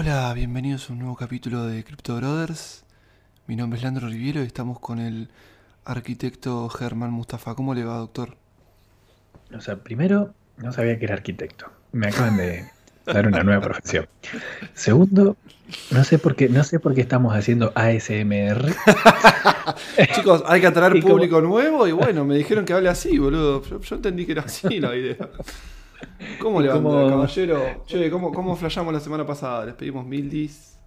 Hola, bienvenidos a un nuevo capítulo de Crypto Brothers. Mi nombre es Leandro Riviero y estamos con el arquitecto Germán Mustafa. ¿Cómo le va, doctor? O sea, primero, no sabía que era arquitecto. Me acaban de dar una nueva profesión. Segundo, no sé por qué, no sé por qué estamos haciendo ASMR. Chicos, hay que atraer público nuevo y bueno, me dijeron que hable así, boludo. Yo, entendí que era así la idea. ¿Cómo le va, caballero? Che, ¿cómo, ¿cómo flashamos la semana pasada? Les pedimos mil dis.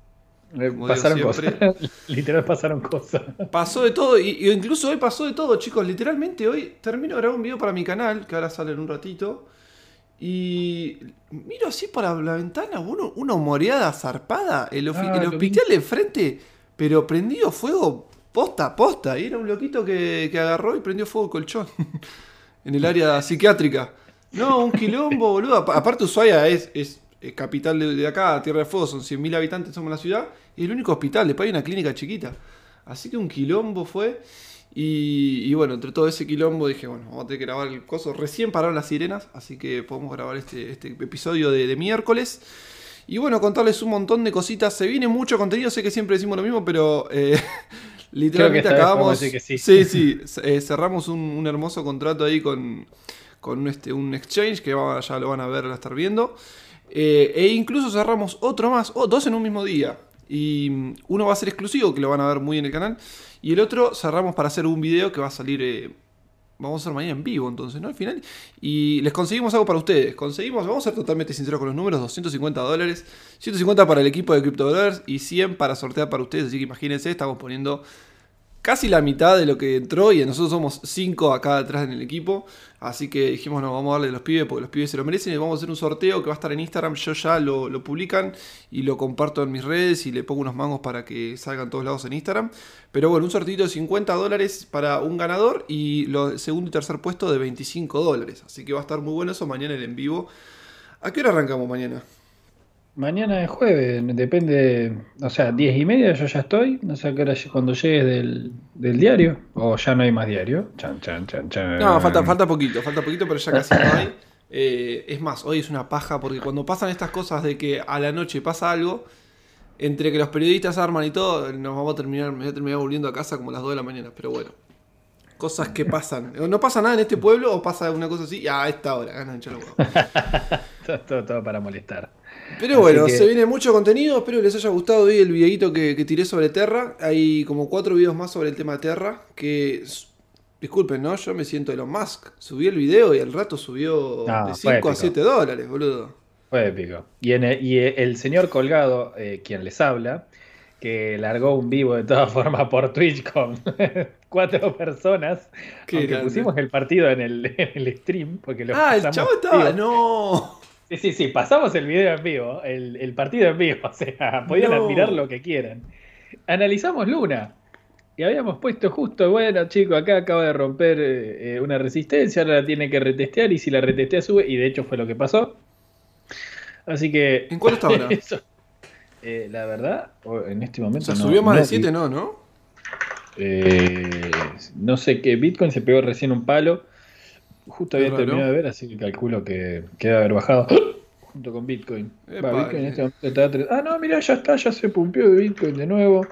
Pasaron cosas. Literal pasaron cosas. Pasó de todo, y, incluso hoy pasó de todo, chicos. Literalmente hoy termino de grabar un video para mi canal, que ahora sale en un ratito. Y miro así para la ventana, uno, una humoreada zarpada. El, ah, hospital de frente, pero prendido fuego posta, posta. Y era un loquito que, agarró y prendió fuego el colchón. en el área psiquiátrica. No, un quilombo, boludo. Aparte, Ushuaia es, es, capital de, acá, Tierra de Fuego, son 100.000 habitantes, somos la ciudad. Y el único hospital, después hay una clínica chiquita. Así que un quilombo fue. Y, bueno, entre todo ese quilombo dije, bueno, vamos a tener que grabar el coso. Recién pararon las sirenas, así que podemos grabar este, este episodio de, miércoles. Y bueno, contarles un montón de cositas. Se viene mucho contenido, sé que siempre decimos lo mismo, pero eh, literalmente acabamos. sí. sí, eh, cerramos un, hermoso contrato ahí con, con este, un exchange que ya lo van a ver, a estar viendo. Eh, e incluso cerramos otro más, o dos en un mismo día. Y mm, uno va a ser exclusivo, que lo van a ver muy en el canal. Y el otro cerramos para hacer un video que va a salir. Eh, vamos a hacer mañana en vivo, entonces, ¿no? Al final. Y les conseguimos algo para ustedes. Conseguimos, vamos a ser totalmente sinceros con los números: 250 dólares. 150 para el equipo de Crypto y 100 para sortear para ustedes. Así que imagínense, estamos poniendo casi la mitad de lo que entró y nosotros somos 5 acá atrás en el equipo. Así que dijimos, no, vamos a darle a los pibes porque los pibes se lo merecen y vamos a hacer un sorteo que va a estar en Instagram. Yo ya lo, publican y lo comparto en mis redes y le pongo unos mangos para que salgan todos lados en Instagram. Pero bueno, un sorteo de 50 dólares para un ganador y lo segundo y tercer puesto de 25 dólares. Así que va a estar muy bueno eso mañana en vivo. ¿A qué hora arrancamos mañana? Mañana es jueves, depende, o sea, diez y media yo ya estoy, no sé qué hora cuando llegues del, diario, o ya no hay más diario. Chan, chan, chan, chan. No, falta, falta poquito, falta poquito, pero ya casi no hay. Eh, es más, hoy es una paja porque cuando pasan estas cosas de que a la noche pasa algo, entre que los periodistas arman y todo, nos vamos a terminar, me voy a terminar volviendo a casa como a las 2 de la mañana, pero bueno. Cosas que pasan. No pasa nada en este pueblo o pasa una cosa así, y a esta hora, ganan todo, todo, todo para molestar. Pero bueno, se viene mucho contenido. Espero que les haya gustado hoy el videito que, tiré sobre Terra. Hay como cuatro videos más sobre el tema Terra. Que, disculpen, ¿no? Yo me siento Elon Musk. Subí el video y al rato subió de 5 a 7 dólares, boludo. Fue épico. Y, el, señor colgado, eh, quien les habla, que largó un vivo de todas formas por Twitch con cuatro personas. Que pusimos el partido en el, stream. Porque lo ah, el chavo estaba. No. Sí, sí, sí, pasamos el video en vivo, el, partido en vivo, o sea, podían admirar lo que quieran. Analizamos Luna y habíamos puesto justo, bueno, chico, acá acaba de romper eh, una resistencia, ahora la tiene que retestear y si la retestea sube, y de hecho fue lo que pasó. Así que... ¿En cuál está ahora? Eh, la verdad, en este momento... O subió más de 7, no, ¿no? Eh, no sé qué, Bitcoin se pegó recién un palo. Justo había terminado de ver, así que calculo que, queda haber bajado junto con Bitcoin. Bitcoin este está Ah, no, mira, ya está, ya se pumpió de Bitcoin de nuevo.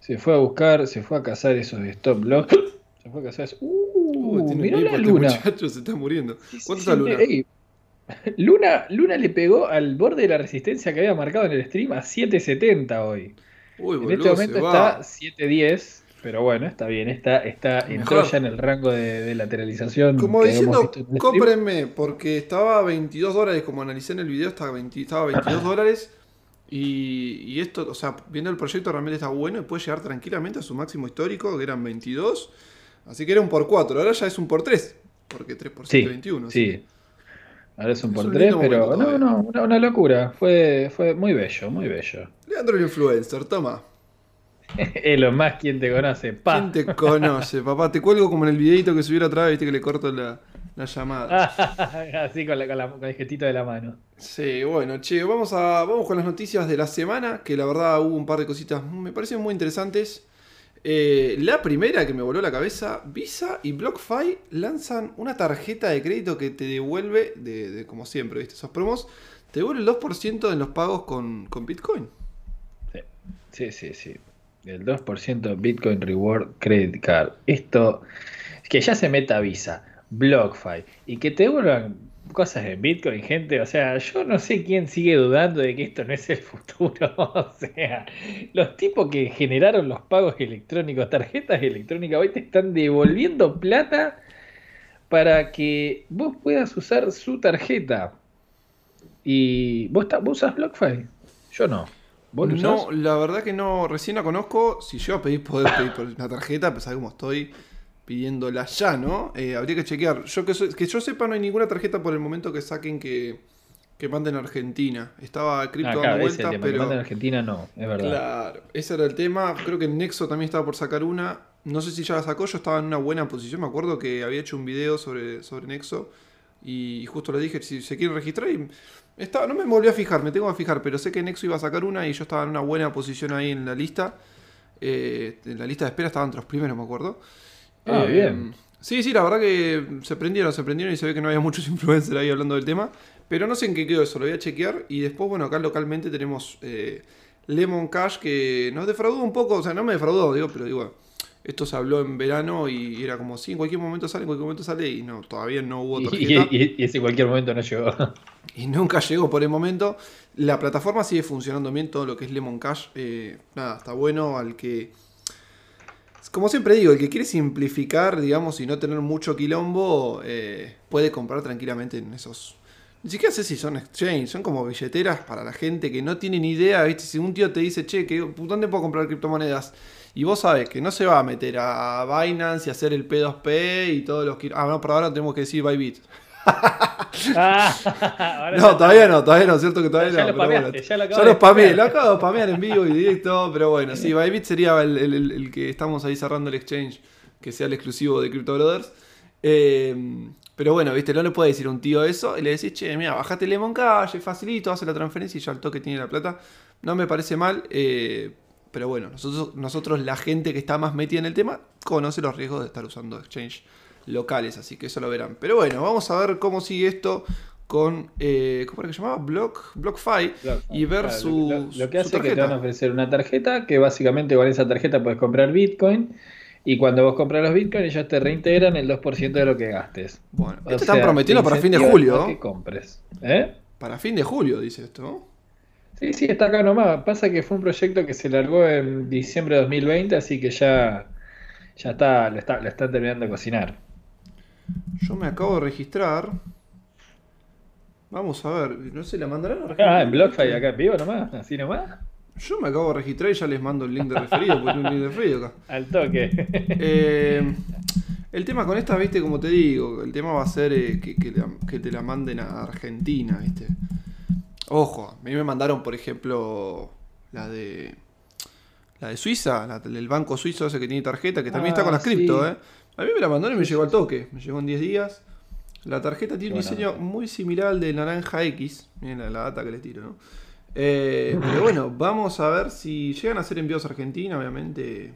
Se fue a buscar, se fue a cazar esos stop loss. Se fue a cazar esos. Uh, uh mirá la luna. se está muriendo. ¿Cuánto está Luna? Luna? Luna le pegó al borde de la resistencia que había marcado en el stream a 7.70 hoy. Uy, en este momento está 7.10. Pero bueno, está bien, está, está entró ya en el rango de, lateralización. Como diciendo, cómprenme, porque estaba a 22 dólares, como analicé en el video, estaba, 20, estaba a 22 dólares. Y, esto, o sea, viendo el proyecto realmente está bueno y puede llegar tranquilamente a su máximo histórico, que eran 22. Así que era un por 4, ahora ya es un por 3, porque 3 por 7, Sí, ahora es un por 3, pero no, no, una, una, locura. Fue, fue muy bello, muy bello. Leandro el Influencer, toma. Es lo más quien te conoce, pa. ¿Quién te conoce, papá? Te cuelgo como en el videito que subiera otra vez, viste que le corto la, llamada. Así con, el gestito de la mano. Sí, bueno, che, vamos, a, vamos con las noticias de la semana, que la verdad hubo un par de cositas, me parecen muy interesantes. Eh, la primera que me voló la cabeza, Visa y BlockFi lanzan una tarjeta de crédito que te devuelve, de, como siempre, ¿viste? Esos promos, ¿Te devuelve el 2% en los pagos con, con Bitcoin? Sí, sí, sí. El 2% Bitcoin Reward Credit Card. Esto, que ya se meta Visa, BlockFi y que te devuelvan cosas en Bitcoin, gente. O sea, yo no sé quién sigue dudando de que esto no es el futuro. O sea, los tipos que generaron los pagos electrónicos, tarjetas electrónicas, hoy te están devolviendo plata para que vos puedas usar su tarjeta. ¿Y vos, vos usas BlockFi? Yo no. ¿Vos no, la verdad que no, recién la conozco. Si yo pedí poder pedir por una tarjeta, pues cómo estoy pidiéndola ya, ¿no? Eh, habría que chequear. Yo que, que yo sepa, no hay ninguna tarjeta por el momento que saquen que, que manden a Argentina. Estaba cripto ah, dando vueltas, pero. Que a Argentina no, es verdad. Claro, ese era el tema. Creo que Nexo también estaba por sacar una. No sé si ya la sacó, yo estaba en una buena posición. Me acuerdo que había hecho un video sobre, sobre Nexo. Y justo le dije si se quieren registrar. Y estaba, no me volví a fijar, me tengo que fijar. Pero sé que Nexo iba a sacar una y yo estaba en una buena posición ahí en la lista. Eh, en la lista de espera estaba entre los primeros, me acuerdo. Ah, eh, bien. Sí, sí, la verdad que se prendieron, se prendieron y se ve que no había muchos influencers ahí hablando del tema. Pero no sé en qué quedó eso, lo voy a chequear. Y después, bueno, acá localmente tenemos eh, Lemon Cash que nos defraudó un poco, o sea, no me defraudó, digo, pero digo, esto se habló en verano y era como, sí, en cualquier momento sale, en cualquier momento sale y no, todavía no hubo tarjeta. Y, y, ese cualquier momento no llegó. Y nunca llegó por el momento. La plataforma sigue funcionando bien, todo lo que es Lemon Cash. Eh, nada, está bueno al que... Como siempre digo, el que quiere simplificar, digamos, y no tener mucho quilombo, eh, puede comprar tranquilamente en esos... Ni siquiera sé si son exchange, son como billeteras para la gente que no tiene ni idea, ¿viste? Si un tío te dice, che, ¿dónde puedo comprar criptomonedas? Y vos sabés que no se va a meter a Binance y hacer el P2P y todos los... Ah, no, pero ahora tenemos que decir Bybit. Ah, no, todavía no, todavía no, cierto que todavía no. Lo ya lo, ya lo spameé, lo acabo de spamear en vivo y directo, pero bueno, sí, Bybit sería el, que estamos ahí cerrando el exchange, que sea el exclusivo de Crypto Brothers. Eh, pero bueno, viste, no le puede decir a un tío eso y le decís, che, mira, bajate Lemon Cash, facilito, hace la transferencia y ya al toque tiene la plata. No me parece mal, eh, pero bueno, nosotros, nosotros, la gente que está más metida en el tema, conoce los riesgos de estar usando exchange locales, así que eso lo verán. Pero bueno, vamos a ver cómo sigue esto con, eh, ¿cómo era que se llamaba? Block, BlockFi y ver su... Lo, que hace es que te van a ofrecer una tarjeta que básicamente con esa tarjeta puedes comprar Bitcoin. Y cuando vos compras los Bitcoin, ellos te reintegran el 2% de lo que gastes. Bueno, esto están prometiendo para fin de julio. Que compres. ¿Eh? Para fin de julio, dice esto. Sí, sí, está acá nomás. Pasa que fue un proyecto que se largó en diciembre de 2020, así que ya, ya está, lo, está, están terminando de cocinar. Yo me acabo de registrar. Vamos a ver, no sé, ¿la mandarán Ah, en BlockFi acá en vivo nomás, así nomás. Yo me acabo de registrar y ya les mando el link de referido, porque un link de referido acá. Al toque. Eh, el tema con esta, viste, como te digo, el tema va a ser eh, que, que, te la manden a Argentina, viste. Ojo, a mí me mandaron, por ejemplo, la de. La de Suiza, la, el banco suizo ese que tiene tarjeta, que también está con las ah, cripto, ¿eh? A mí me la mandaron y me llegó al toque. Me llegó en 10 días. La tarjeta tiene un diseño muy similar al de Naranja X. Miren la, data que les tiro, ¿no? Eh, pero bueno, vamos a ver si llegan a hacer envíos a Argentina, obviamente.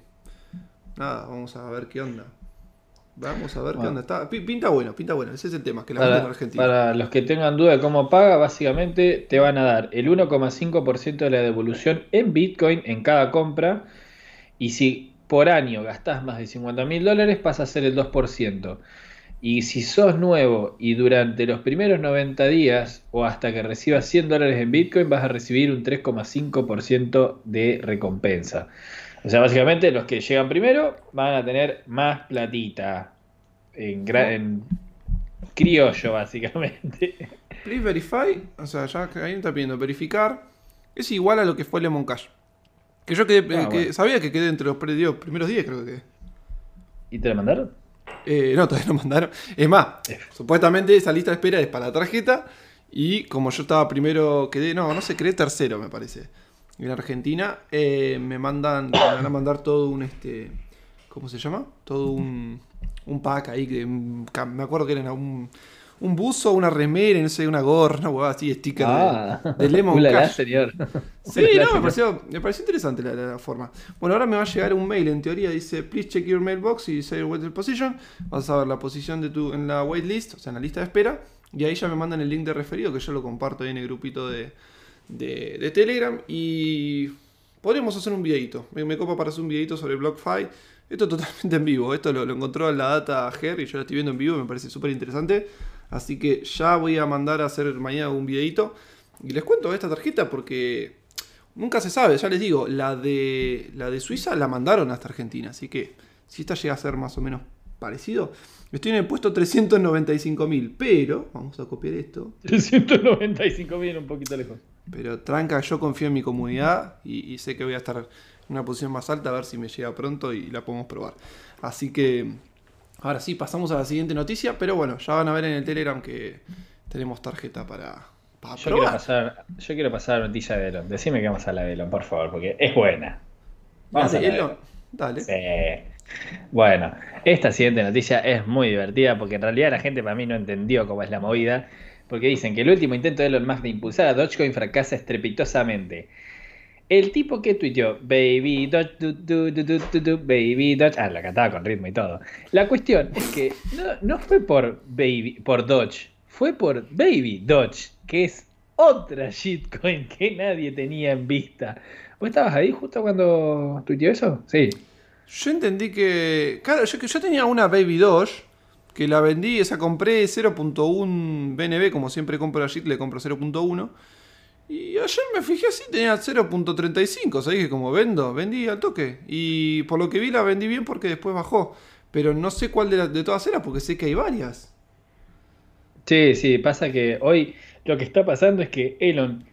Nada, vamos a ver qué onda. Vamos a ver qué onda. Está, pinta bueno, pinta bueno. Ese es el tema, que la para, Argentina. Para los que tengan duda de cómo paga, básicamente te van a dar el 1,5% de la devolución en Bitcoin en cada compra. Y si por año gastás más de 50 mil dólares, pasa a ser el 2%. Y si sos nuevo y durante los primeros 90 días o hasta que recibas 100 dólares en Bitcoin, vas a recibir un 3,5% de recompensa. O sea, básicamente los que llegan primero van a tener más platita. En, en criollo, básicamente. Please verify, o sea, ya ahí está pidiendo verificar, es igual a lo que fue Lemon Cash. Que yo quedé, ah, que sabía que quedé entre los primeros 10, creo que. ¿Y te la mandaron? Eh, no, todavía no mandaron. Es más, supuestamente esa lista de espera es para la tarjeta. Y como yo estaba primero, quedé, no, no sé, quedé tercero, me parece en Argentina, eh, me mandan, me van a mandar todo un este, ¿cómo se llama? Todo un, un pack ahí, que, me acuerdo que era un, un buzo, una remera, no sé, una gorra, una así, sticker ah, de, Lemon Cash. señor. Sí, no, me pareció, me pareció interesante la, forma. Bueno, ahora me va a llegar un mail, en teoría dice, please check your mailbox y say what's the position. Vas a ver la posición de tu, en la waitlist, o sea, en la lista de espera. Y ahí ya me mandan el link de referido que yo lo comparto ahí en el grupito de, de, Telegram. Y podríamos hacer un videito. Me, copa para hacer un videito sobre BlockFi. Esto totalmente en vivo. Esto lo, encontró en la data Ger y yo lo estoy viendo en vivo. Me parece súper interesante. Así que ya voy a mandar a hacer mañana un videito. Y les cuento esta tarjeta porque nunca se sabe. Ya les digo, la de, la de Suiza la mandaron hasta Argentina. Así que si esta llega a ser más o menos parecido. Estoy en el puesto 395.000, pero vamos a copiar esto. 395.000, un poquito lejos. Pero tranca, yo confío en mi comunidad y, sé que voy a estar en una posición más alta a ver si me llega pronto y la podemos probar. Así que ahora sí, pasamos a la siguiente noticia, pero bueno, ya van a ver en el Telegram que tenemos tarjeta para, yo Quiero pasar, yo quiero pasar la noticia de Elon. Decime que vamos a la de Elon, por favor, porque es buena. Vamos a Elon. Dale. Bueno, esta siguiente noticia es muy divertida porque en realidad la gente para mí no entendió cómo es la movida. Porque dicen que el último intento de Elon Musk de impulsar a Dogecoin fracasa estrepitosamente. El tipo que tuiteó Baby Doge, Baby Doge, ah, la cantaba con ritmo y todo. La cuestión es que no, fue por Baby, por Doge, fue por Baby Doge, que es otra shitcoin que nadie tenía en vista. ¿Vos estabas ahí justo cuando tuiteó eso? Sí. Yo entendí que. Claro, yo tenía una Baby Doge que la vendí, esa compré 0.1 BNB, como siempre compro a JIT, le compro 0.1. Y ayer me fijé así, tenía 0.35, o sea, dije como vendo, vendí al toque. Y por lo que vi la vendí bien porque después bajó. Pero no sé cuál de, de todas era porque sé que hay varias. Sí, sí, pasa que hoy lo que está pasando es que Elon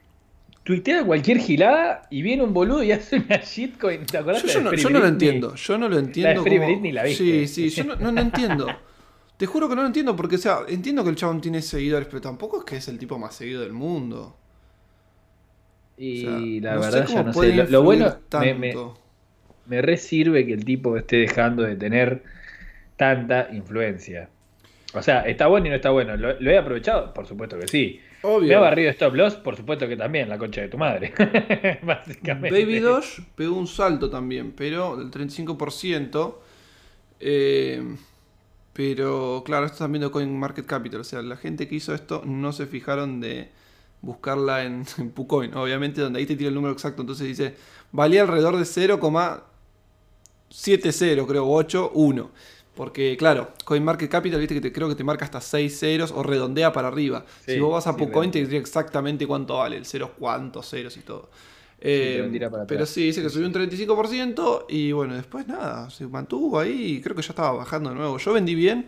tuitea cualquier gilada y viene un boludo y hace una shitcoin. ¿Te acordás? Yo, no, yo no, lo entiendo. Yo no lo entiendo. La Sí, sí, yo no, no lo entiendo. Te juro que no lo entiendo porque, o sea, entiendo que el chabón tiene seguidores, pero tampoco es que es el tipo más seguido del mundo. Y la verdad, yo no sé. Lo, bueno, me, me, me re sirve que el tipo esté dejando de tener tanta influencia. O sea, ¿está bueno y no está bueno? ¿Lo, he aprovechado? Por supuesto que sí. Obvio. ¿Me ha barrido stop loss? Por supuesto que también, la concha de tu madre. Básicamente. Baby Doge pegó un salto también, pero del 35%. Eh, pero claro, esto también de Coin Market Capital. O sea, la gente que hizo esto no se fijaron de buscarla en, en PuCoin. Obviamente, donde ahí te tira el número exacto. Entonces dice, valía alrededor de 0,70, creo, 8, 1. Porque, claro, CoinMarketCapital, viste que te, creo que te marca hasta 6 ceros o redondea para arriba. si vos vas a PuCoin, te diría exactamente cuánto vale, el ceros, cuántos ceros y todo. Eh, pero sí, dice que subió un 35% y bueno, después nada, se mantuvo ahí y creo que ya estaba bajando de nuevo. Yo vendí bien,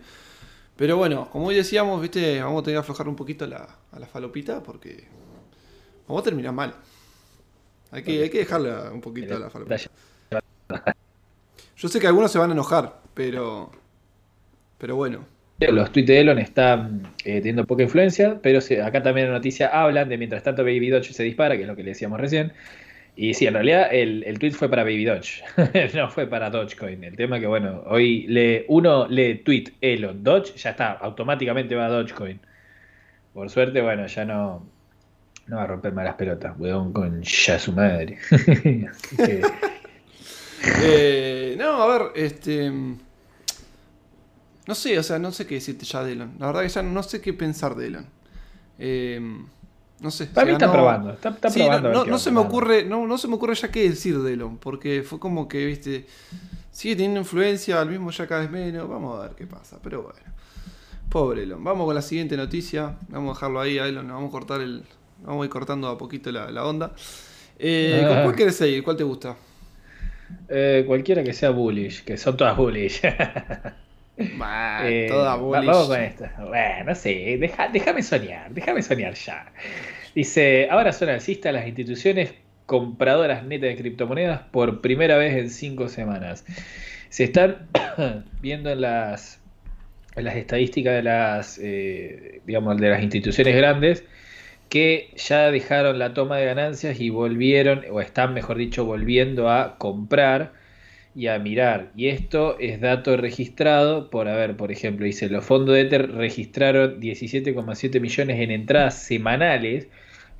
pero bueno, como hoy decíamos, viste, vamos a tener que aflojar un poquito la, a la falopita porque vamos a terminar mal. Hay que, hay que dejarle un poquito a la falopita. Yo sé que algunos se van a enojar, pero pero bueno. Los tweets de Elon están eh, teniendo poca influencia, pero acá también en la noticia hablan de mientras tanto Baby Dodge se dispara, que es lo que le decíamos recién. Y sí, en realidad el, el tweet fue para Baby Dodge, no fue para Dogecoin. El tema que, bueno, hoy le, uno lee tweet Elon Dodge, ya está, automáticamente va a Dogecoin. Por suerte, bueno, ya no, no va a romperme las pelotas, weón, con ya su madre. eh, no, a ver, este. No sé, o sea, no sé qué decirte ya de Elon. La verdad que ya no sé qué pensar de Elon. Em, no sé. Para mí está probando. Está, probando no, se me ocurre, no, no se me ocurre ya qué decir de Elon. Porque fue como que, viste, sigue teniendo influencia, al mismo ya cada vez menos. Vamos a ver qué pasa. Pero bueno. Pobre Elon. Vamos con la siguiente noticia. Vamos a dejarlo ahí a Elon. Vamos a cortar el. Vamos a ir cortando a poquito la, onda. Eh, ¿Con cuál quieres seguir? ¿Cuál te gusta? Eh, cualquiera que sea bullish, que son todas bullish. Eh, toda Vamos con esto. Bueno, sí, déjame soñar, déjame soñar ya. Dice, ahora son alcistas las instituciones compradoras netas de criptomonedas por primera vez en cinco semanas. Se están viendo en las, las estadísticas de las, eh, digamos, de las instituciones grandes que ya dejaron la toma de ganancias y volvieron, o están, mejor dicho, volviendo a comprar y a mirar. Y esto es dato registrado por, a ver, por ejemplo, dice, los fondos de Ether registraron 17,7 millones en entradas semanales,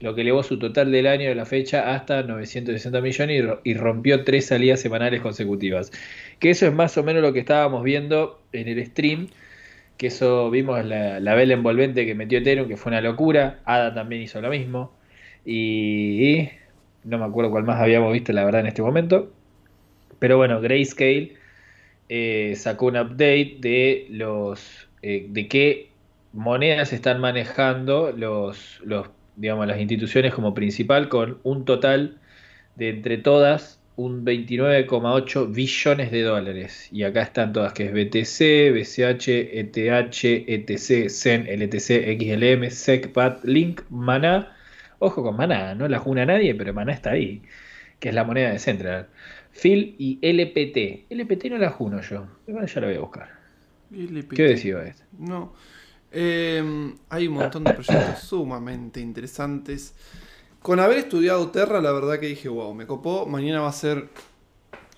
lo que elevó su total del año de la fecha hasta 960 millones y, rompió tres salidas semanales consecutivas. Que eso es más o menos lo que estábamos viendo en el stream. que eso vimos la, la vela envolvente que metió Ethereum, que fue una locura. ADA también hizo lo mismo. Y no me acuerdo cuál más habíamos visto, la verdad, en este momento. Pero bueno, Grayscale eh, sacó un update de los eh, de qué monedas están manejando los, los, digamos, las instituciones como principal con un total de entre todas un 29,8 billones de dólares. Y acá están todas, que es BTC, BCH, ETH, ETC, CEN, LTC, XLM, SECPAT, Link, Mana. Ojo con Mana, no la juna nadie, pero Mana está ahí, que es la moneda de Central. Phil y LPT. LPT no la juno yo, igual ya la voy a buscar. ¿Qué decía esto? No. Em, hay un montón de proyectos sumamente interesantes. Con haber estudiado Terra, la verdad que dije, wow, me copó. Mañana va a ser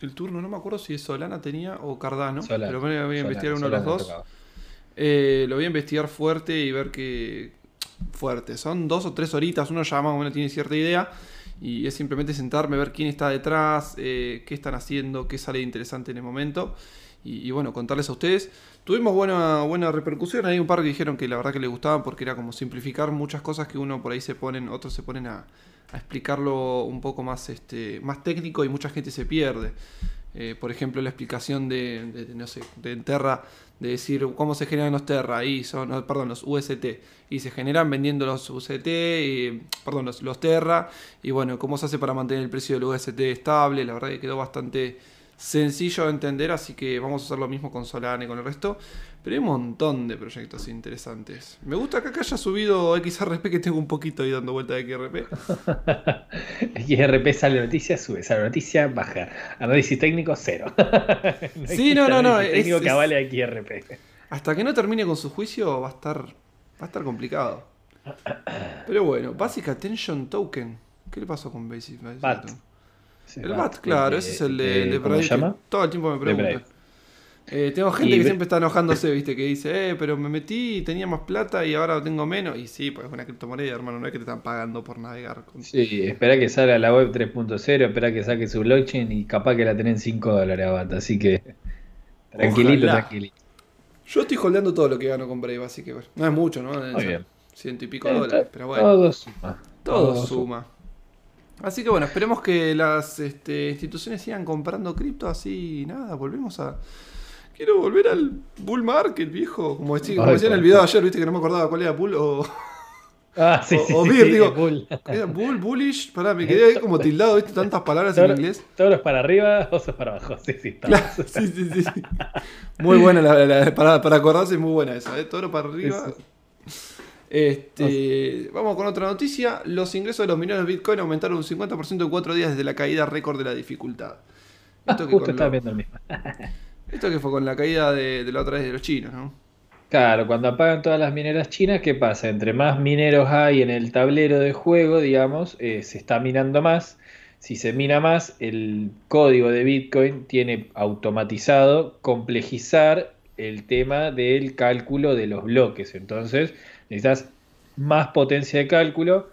el turno, no me acuerdo si Solana tenía o Cardano, pero voy a investigar uno de los dos. Eh, lo voy a investigar fuerte y ver que. Fuerte, son dos o tres horitas, uno ya más o menos tiene cierta idea. Y es simplemente sentarme, ver quién está detrás, eh, qué están haciendo, qué sale interesante en el momento. Y, bueno, contarles a ustedes. Tuvimos buena, buena repercusión. Hay un par que dijeron que la verdad que les gustaban porque era como simplificar muchas cosas que uno por ahí se ponen, otros se ponen a, explicarlo un poco más, este, más técnico y mucha gente se pierde. Eh, por ejemplo, la explicación de, no sé, de Terra, de decir cómo se generan los Terra, y son, perdón, los UST, y se generan vendiendo los UST, perdón, los, los Terra, y bueno, cómo se hace para mantener el precio del UST estable, la verdad que quedó bastante sencillo de entender, así que vamos a hacer lo mismo con Solana y con el resto. Pero hay un montón de proyectos interesantes. Me gusta que acá haya subido XRP, que tengo un poquito ahí dando vuelta de XRP. XRP sale noticia, sube, sale noticia, baja. Análisis técnico, cero. no sí, no, no, no. Técnico que avale a XRP. Hasta que no termine con su juicio va a estar, va a estar complicado. Pero bueno, Basic Attention Token. ¿Qué le pasó con Basic? Attention el BAT, claro, ese es el de, ¿Cómo se llama? Todo el tiempo me preguntan. Eh, tengo gente que siempre está enojándose, viste, que dice, eh, pero me metí tenía más plata y ahora tengo menos. Y sí, pues es una criptomoneda, hermano, no es que te están pagando por navegar. Sí, espera que salga la web 3.0, espera que saque su blockchain y capaz que la tenés en 5 dólares a así que tranquilito, tranquilito. Yo estoy holdeando todo lo que gano con Brave, así que bueno, no es mucho, ¿no? Muy bien. Ciento y pico dólares, pero bueno. Todo suma. Todo, suma. Así que bueno, esperemos que las este, instituciones sigan comprando cripto así nada, volvemos a... Quiero volver al bull market, viejo. Como, decía, como decía en el video ayer, viste que no me acordaba cuál era bull o... Ah, sí, o, sí, o beer, digo. Bull. Era bull, bullish. Pará, me quedé ahí como tildado, viste, tantas palabras en inglés. Todos para arriba, osos para abajo. Sí, sí, claro, sí, sí, sí, Muy buena, la, la, para, para acordarse, muy buena esa, ¿eh? Toro para arriba. Este, vamos con otra noticia. Los ingresos de los mineros de Bitcoin aumentaron un 50% en cuatro días desde la caída récord de la dificultad. Esto que Justo viendo el mismo. esto que fue con la caída de, la otra vez de los chinos, ¿no? Claro, cuando apagan todas las mineras chinas, ¿qué pasa? Entre más mineros hay en el tablero de juego, digamos, eh, se está minando más. Si se mina más, el código de Bitcoin tiene automatizado complejizar el tema del cálculo de los bloques. Entonces, necesitas más potencia de cálculo.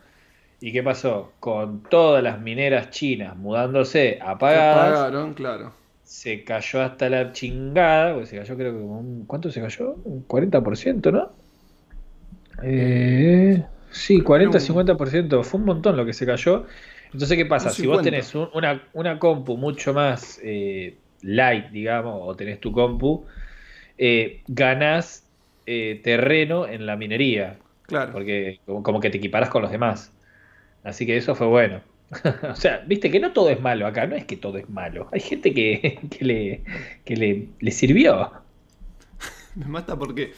¿Y qué pasó? Con todas las mineras chinas mudándose apagadas. Apagaron, claro. Se cayó hasta la chingada, porque se cayó creo que como un... ¿Cuánto se cayó? Un 40%, ¿no? Eh, sí, 40-50%. Fue un montón lo que se cayó. Entonces, ¿qué pasa? Si vos tenés una, una, compu mucho más eh, light, digamos, o tenés tu compu, eh, ganás eh, terreno en la minería. Claro. Porque como, que te equiparas con los demás. Así que eso fue bueno. o sea, viste que no todo es malo acá, no es que todo es malo. Hay gente que, le, le, le, sirvió. Me mata porque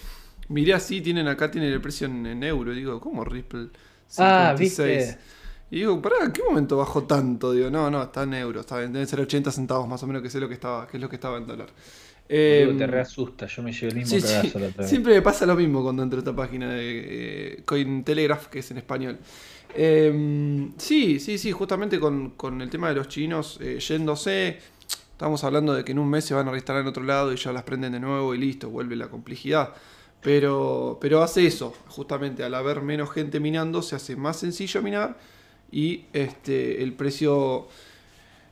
miré así, tienen acá tienen el precio en, euro. Digo, ¿cómo Ripple? 56. Ah, ¿viste? Y digo, ¿para ¿en qué momento bajó tanto? Digo, no, no, está en euros, está, deben ser 80 centavos más o menos que sé lo que estaba, que es lo que estaba en dólar. Eh, te reasusta, yo me llevo el mismo cagazo la otra Siempre me pasa lo mismo cuando entro a esta página de eh, Cointelegraph, que es en español. Em, sí, sí, sí, justamente con, el tema de los chinos eh, yéndose, estamos hablando de que en un mes se van a reinstalar en otro lado y ya las prenden de nuevo y listo, vuelve la complejidad. Pero, pero hace eso, justamente al haber menos gente minando, se hace más sencillo minar y este, el precio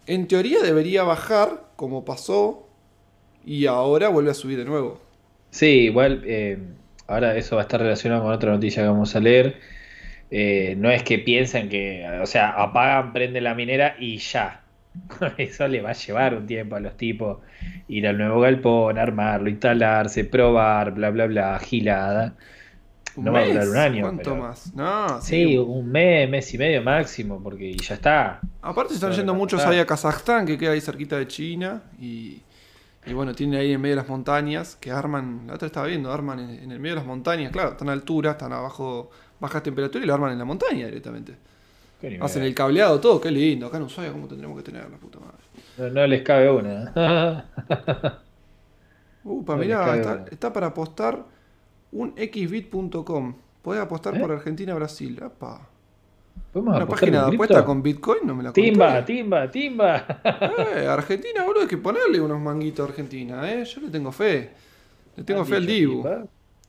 en teoría debería bajar, como pasó y ahora vuelve a subir de nuevo. Sí, igual, eh, ahora eso va a estar relacionado con otra noticia que vamos a leer. Eh, no es que piensen que, o sea, apagan, prenden la minera y ya. Eso le va a llevar un tiempo a los tipos ir al nuevo galpón, armarlo, instalarse, probar, bla, bla, bla, gilada. No va a durar un año. ¿Cuánto más? No, sí, un mes, mes y medio máximo, porque ya está. Aparte están yendo muchos ahí a Kazajstán, que queda ahí cerquita de China, y, y bueno, tienen ahí en medio de las montañas, que arman, la otra estaba viendo, arman en, el medio de las montañas, claro, están a altura, están abajo, bajas temperaturas y lo arman en la montaña directamente. Hacen el cableado, todo, qué lindo. Acá en Ushuaia, ¿cómo tendremos que tener la puta madre? No, les cabe una. Upa, mirá, está, para apostar un xbit.com. Podés apostar por ¿Eh? Una página de apuesta con Bitcoin, no me la Timba, timba, timba. Eh, Argentina, boludo, hay que ponerle unos manguitos a Argentina, eh. Yo le tengo fe. Le tengo fe al Dibu.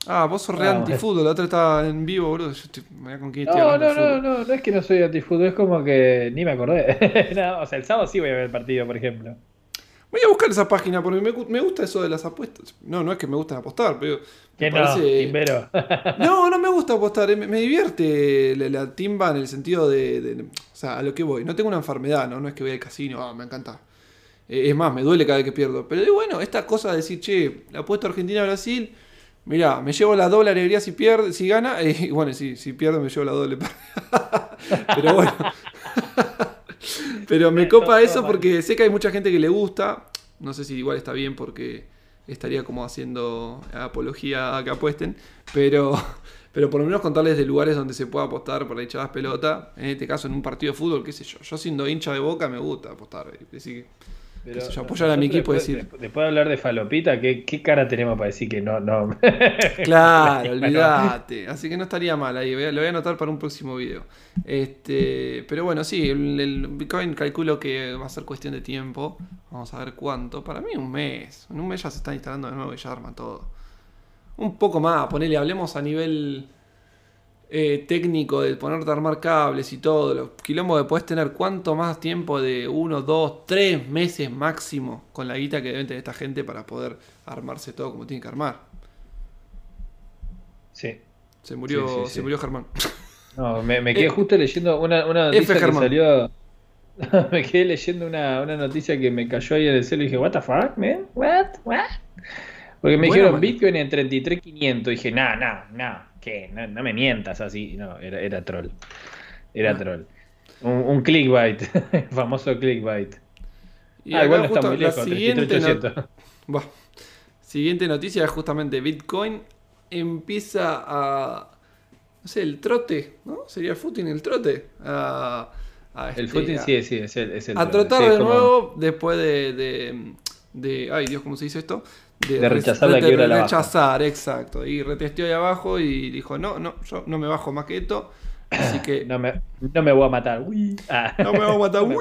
Ah, vos sos re ah, antifútbol, la otra estaba en vivo, boludo. Yo estoy, con quién no, no, no, no, no es que no soy antifútbol, es como que ni me acordé. no, o sea, el sábado sí voy a ver el partido, por ejemplo. Voy a buscar esa página porque me, me gusta eso de las apuestas. No, no es que me gusta apostar, pero. ¿Qué no? Parece... no, no me gusta apostar. Eh, me, divierte la, timba en el sentido de, O sea, a lo que voy. No tengo una enfermedad, ¿no? No es que voy al casino, ah, me encanta. Eh, es más, me duele cada vez que pierdo. Pero bueno, esta cosa de decir, che, la apuesta Argentina-Brasil Mirá, me llevo la doble alegría si pierde, si gana. Y bueno, si, si pierde me llevo la doble. Pero bueno. Pero me copa eso porque sé que hay mucha gente que le gusta. No sé si igual está bien porque estaría como haciendo apología a que apuesten. Pero, pero por lo menos contarles de lugares donde se pueda apostar por la echadas pelota. En este caso en un partido de fútbol, qué sé yo. Yo siendo hincha de boca me gusta apostar. Así pero yo apoyar a mi equipo después, decir. Después de hablar de falopita, ¿qué, ¿qué, cara tenemos para decir que no? no? claro, olvídate. Así que no estaría mal ahí. Lo voy a anotar para un próximo video. Este, pero bueno, sí, el, Bitcoin calculo que va a ser cuestión de tiempo. Vamos a ver cuánto. Para mí un mes. En un mes ya se está instalando de nuevo y ya arma todo. Un poco más, ponele, hablemos a nivel eh, técnico de ponerte a armar cables y todo, los quilombos que puedes tener, ¿cuánto más tiempo de uno, dos, tres meses máximo con la guita que deben tener esta gente para poder armarse todo como tiene que armar? Sí. Se murió, se murió Germán. No, me, quedé eh, justo leyendo una, noticia que salió. me quedé leyendo una, noticia que me cayó ahí en el cielo y dije, ¿What the fuck, man? ¿What? ¿What? Porque me dijeron Bitcoin en 33.500. Dije, nah, nah, nah. ¿Qué? No, me mientas así. No, era, era troll. Era ah. troll. Un, un clickbait. famoso clickbait. Y ah, igual no está muy lejos. Siguiente, siguiente noticia es justamente Bitcoin empieza a. No sé, el trote, ¿no? Sería el footing el trote. A, el este, footing sí, sí, es el, es A trotar de nuevo después de, de, de. Ay, Dios, ¿cómo se dice esto? De, rechazar la quiebra de rechazar, exacto. Y retesteó ahí abajo y dijo, no, no, yo no me bajo más que esto. Así que... no, me, no me voy a matar. Ah. No me voy a matar.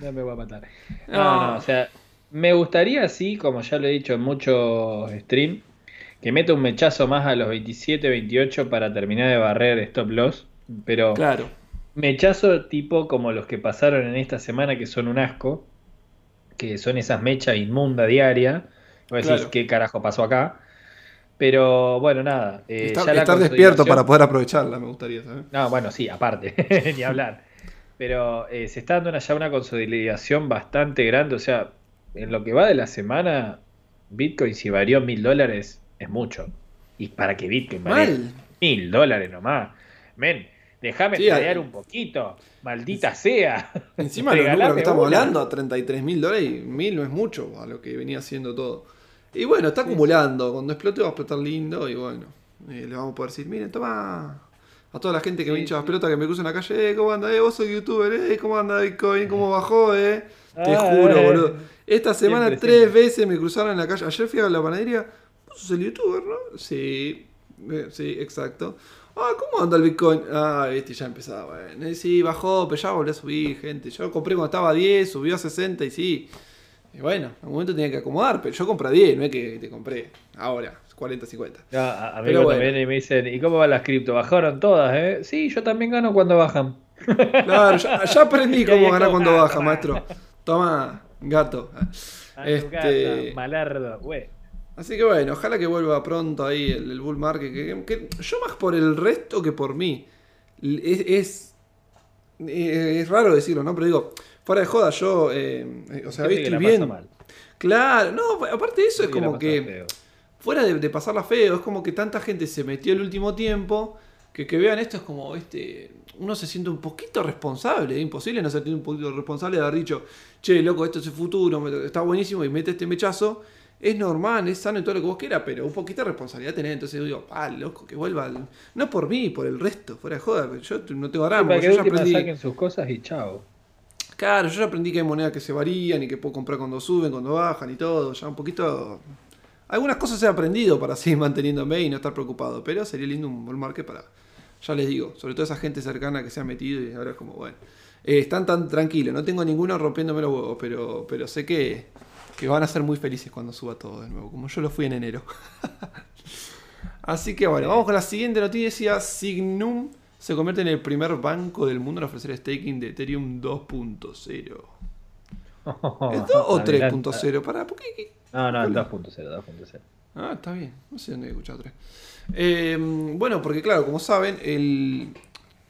No me voy a matar. No, no, o sea, me gustaría así, como ya lo he dicho en muchos streams, que meta un mechazo más a los 27, 28 para terminar de barrer stop loss. Pero claro. mechazo tipo como los que pasaron en esta semana que son un asco que son esas mechas inmunda diaria. Voy a decir, ¿qué carajo pasó acá? Pero bueno, nada. Eh, estar despierto para poder aprovecharla, me gustaría saber. No, bueno, sí, aparte, ni hablar. Pero eh, se está dando ya una consolidación bastante grande. O sea, en lo que va de la semana, Bitcoin si varió mil dólares es mucho. Y para que Bitcoin valga mil dólares nomás. Men, Déjame sí, un poquito, maldita sea. Encima lo que estamos hablando, a 33 mil dólares, mil no es mucho a lo que venía haciendo todo. Y bueno, está acumulando. Cuando explote va a explotar lindo y bueno, eh, le vamos a poder decir, miren, toma. A toda la gente que me hincha las pelotas que me cruza en la calle, eh, ¿cómo anda? Eh, vos sos youtuber, eh, ¿cómo anda Bitcoin? ¿Cómo bajó, eh? Te ah, juro, eh. boludo. Esta semana tres veces me cruzaron en la calle. Ayer fui a la panadería. Vos sos el youtuber, ¿no? Sí, sí, exacto. Ah, ¿cómo anda el Bitcoin? Ah, este ya empezaba. Eh. Sí, bajó, pero ya volvió a subir, gente. Yo compré cuando estaba a 10, subió a 60 y sí. Y bueno, en un momento tenía que acomodar, pero yo compré a 10, no es que te compré ahora, 40, 50. a, mí cuando vienen y me dicen, ¿y cómo van las cripto? Bajaron todas, ¿eh? Sí, yo también gano cuando bajan. Claro, ya, aprendí cómo ganar cuando baja, maestro. Toma, gato. este... malardo, güey. Así que bueno, ojalá que vuelva pronto ahí el, bull market. Que, yo más por el resto que por mí. Es, es, raro decirlo, ¿no? Pero digo, fuera de joda, yo, eh, o sea, estoy bien. Claro, no, aparte de eso es como que, fuera de, de, pasarla feo, es como que tanta gente se metió el último tiempo, que, que vean esto es como, este, uno se siente un poquito responsable, es imposible no sentir un poquito responsable de haber dicho, che, loco, esto es el futuro, está buenísimo y mete este mechazo es normal, es sano y todo lo que vos quieras, pero un poquito de responsabilidad tenés. Entonces yo digo, ah, loco, que vuelva. No por mí, por el resto, fuera de joda. Yo no tengo ramo. para que yo ya aprendí... saquen sus cosas y chao. Claro, yo ya aprendí que hay monedas que se varían y que puedo comprar cuando suben, cuando bajan y todo. Ya un poquito. Algunas cosas he aprendido para seguir manteniéndome y no estar preocupado. Pero sería lindo un bull market para. Ya les digo, sobre todo esa gente cercana que se ha metido y ahora es como, bueno. Eh, están tan tranquilos, no tengo ninguno rompiéndome los huevos, pero, pero sé que que van a ser muy felices cuando suba todo de nuevo, como yo lo fui en enero. Así que bueno, vamos con la siguiente noticia. Signum se convierte en el primer banco del mundo en ofrecer staking de Ethereum 2.0. ¿Es 2 o 3.0? Para, ¿por qué? No, no, 2.0, 2.0. Ah, está bien. No sé dónde he escuchado 3. Eh, bueno, porque claro, como saben, el,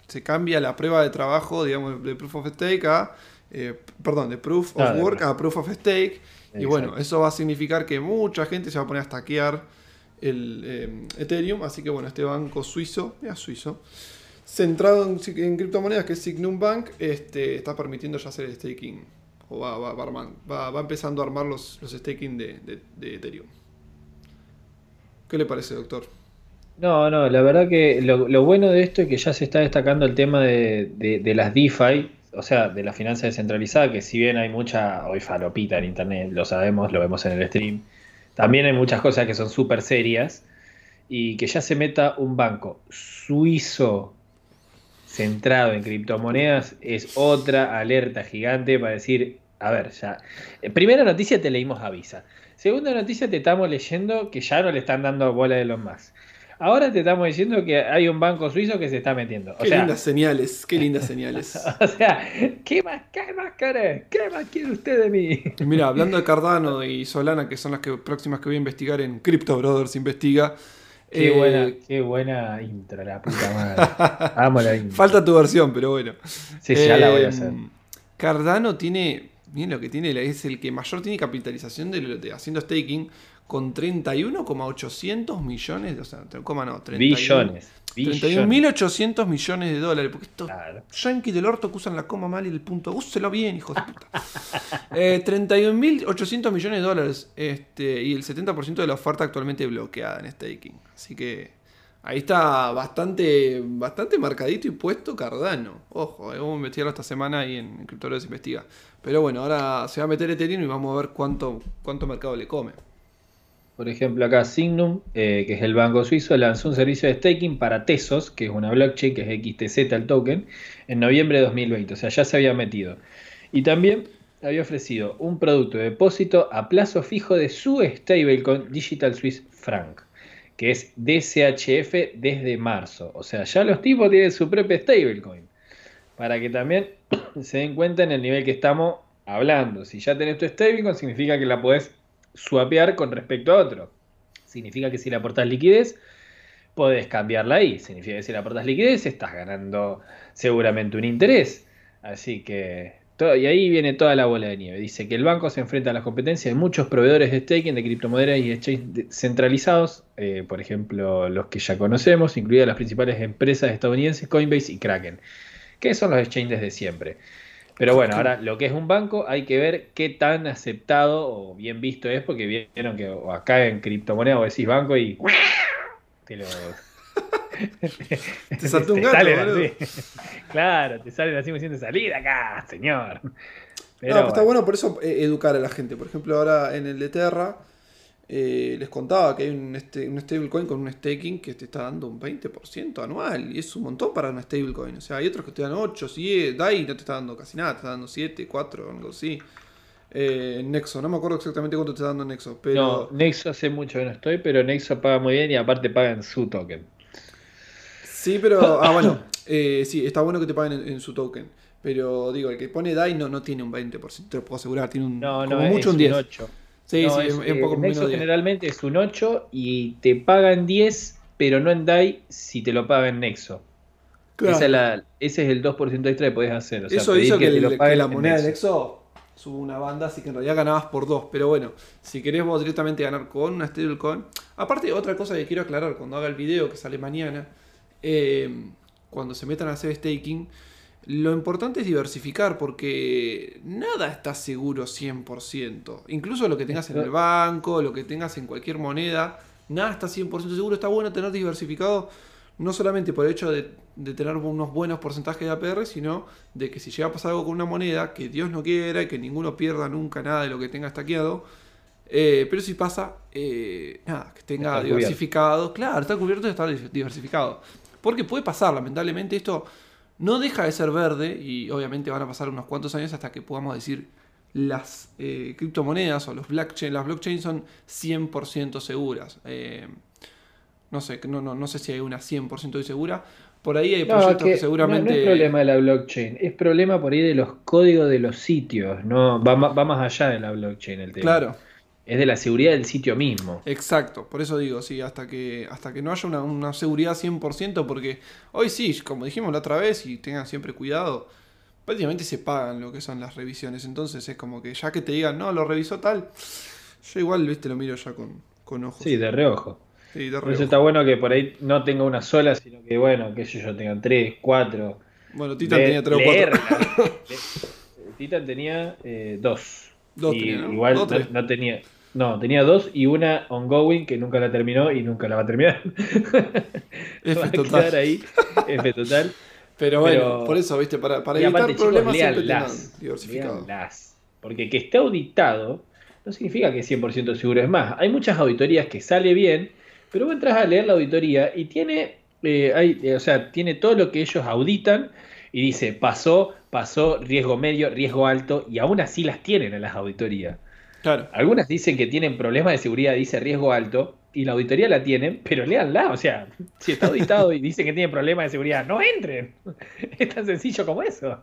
se cambia la prueba de trabajo, digamos, de Proof of Stake a... Eh, perdón, de Proof of Work a Proof of Stake y bueno, eso va a significar que mucha gente se va a poner a stackear el eh, Ethereum. Así que bueno, este banco suizo, ya suizo, centrado en, criptomonedas que es Signum Bank, este, está permitiendo ya hacer el staking. O va, va, va, empezando a armar los, los staking de, Ethereum. ¿Qué le parece, doctor? No, no, la verdad que lo, bueno de esto es que ya se está destacando el tema de, de las DeFi, o sea, de la finanza descentralizada, que si bien hay mucha hoy falopita en internet, lo sabemos, lo vemos en el stream, también hay muchas cosas que son súper serias y que ya se meta un banco suizo centrado en criptomonedas es otra alerta gigante para decir, a ver, ya, eh, primera noticia te leímos avisa. Segunda noticia te estamos leyendo que ya no le están dando bola de los más. Ahora te estamos diciendo que hay un banco suizo que se está metiendo. qué lindas señales, qué lindas señales. o sea, ¿qué más, qué más querés? ¿Qué más quiere usted de mí? Mira, hablando de Cardano y Solana, que son las que, próximas que voy a investigar en Crypto Brothers Investiga. Qué, eh, buena, qué buena intro, la puta madre. Amo la intro. Falta tu versión, pero bueno. Sí, ya la voy a hacer. Em, Cardano tiene, miren lo que tiene, es el que mayor tiene capitalización de haciendo staking con 31,800 millones, o sea, coma no, 31, billones. 31.800 millones de dólares. Porque estos claro. yankees del orto que usan la coma mal y el punto. Úselo bien, hijo de puta. eh, 31.800 millones de dólares. Este, y el 70% de la oferta actualmente bloqueada en staking. Así que ahí está bastante, bastante marcadito y puesto Cardano. Ojo, eh, vamos a investigarlo esta semana ahí en, en se Investiga. Pero bueno, ahora se va a meter Ethereum y vamos a ver cuánto, cuánto mercado le come. Por ejemplo, acá Signum, eh, que es el banco suizo, lanzó un servicio de staking para Tesos, que es una blockchain, que es XTZ el token, en noviembre de 2020. O sea, ya se había metido. Y también había ofrecido un producto de depósito a plazo fijo de su stablecoin Digital Swiss Franc, que es DCHF desde marzo. O sea, ya los tipos tienen su propio stablecoin. Para que también se den cuenta en el nivel que estamos hablando. Si ya tenés tu stablecoin, significa que la podés swapear con respecto a otro. Significa que si le aportas liquidez, podés cambiarla ahí. Significa que si le aportas liquidez, estás ganando seguramente un interés. Así que, y ahí viene toda la bola de nieve. Dice que el banco se enfrenta a las competencias de muchos proveedores de staking de criptomonedas y exchanges centralizados, eh, por ejemplo, los que ya conocemos, incluidas las principales empresas estadounidenses, Coinbase y Kraken, que son los exchanges de siempre. Pero bueno, ahora lo que es un banco hay que ver qué tan aceptado o bien visto es, porque vieron que acá en criptomoneda vos decís banco y te lo... te saltó un gato, Claro, te salen así diciendo salida acá, señor. Pero, está bueno por eso eh, educar a la gente. Por ejemplo, ahora en el de Terra eh, les contaba que hay un, este, un stablecoin con un staking que te está dando un 20% anual y es un montón para un stablecoin. O sea, hay otros que te dan 8, 7, DAI no te está dando casi nada, te está dando 7, 4, algo así. Eh, Nexo, no me acuerdo exactamente cuánto te está dando Nexo. Pero... No, Nexo hace mucho que no estoy, pero Nexo paga muy bien y aparte pagan su token. Sí, pero. Ah, bueno, eh, sí, está bueno que te paguen en, su token. Pero digo, el que pone DAI no, no tiene un 20%, te lo puedo asegurar, tiene un. No, no, como mucho un 10. Sí, sí, es, un poco Nexo generalmente es un 8 y te pagan 10, pero no en DAI si te lo pagan en Nexo. ese es el 2% extra que podés hacer. Eso hizo que, la moneda de Nexo subo una banda, así que en realidad ganabas por dos. Pero bueno, si querés vos directamente ganar con una stablecoin. Aparte, otra cosa que quiero aclarar cuando haga el video que sale mañana, eh, cuando se metan a hacer staking, lo importante es diversificar porque nada está seguro 100%. Incluso lo que tengas en el banco, lo que tengas en cualquier moneda, nada está 100% seguro. Está bueno tener diversificado no solamente por el hecho de, tener unos buenos porcentajes de APR, sino de que si llega a pasar algo con una moneda, que Dios no quiera y que ninguno pierda nunca nada de lo que tenga estaqueado, eh, pero si pasa, eh, nada, que tenga diversificado, claro, está cubierto y está diversificado. Porque puede pasar, lamentablemente esto no deja de ser verde y obviamente van a pasar unos cuantos años hasta que podamos decir las eh, criptomonedas o los blockchain, las blockchains son 100% seguras. No sé, no, no, no sé si hay una 100% segura. Por ahí hay proyectos que, seguramente. No, es problema de la blockchain, es problema por ahí de los códigos de los sitios. no Va, más allá de la blockchain el tema. Claro. Es de la seguridad del sitio mismo. Exacto, por eso digo, sí, hasta que, hasta que no haya una, una seguridad 100%, porque hoy sí, como dijimos la otra vez, y tengan siempre cuidado, prácticamente se pagan lo que son las revisiones. Entonces es como que ya que te digan, no, lo revisó tal, yo igual, viste, lo miro ya con, con ojos. Sí, de reojo. Por eso está bueno que por ahí no tenga una sola, sino que bueno, que yo, tenga tres, cuatro. Bueno, Titan tenía tres o cuatro. Titan tenía eh, dos. Dos y Igual no, tenía. No, tenía dos y una ongoing que nunca la terminó y nunca la va a terminar. F total. ahí. F total. Pero bueno, por eso, viste, para, para evitar problemas siempre las, diversificado. Porque que esté auditado no significa que es 100% seguro. Es más, hay muchas auditorías que sale bien pero vos entras a leer la auditoría y tiene, eh, hay, eh, o sea, tiene todo lo que ellos auditan y dice pasó, pasó, riesgo medio, riesgo alto, y aún así las tienen en las auditorías. Claro. Algunas dicen que tienen problemas de seguridad, dice riesgo alto, y la auditoría la tienen, pero léanla, o sea, si está auditado y dice que tiene problemas de seguridad, no entren. Es tan sencillo como eso.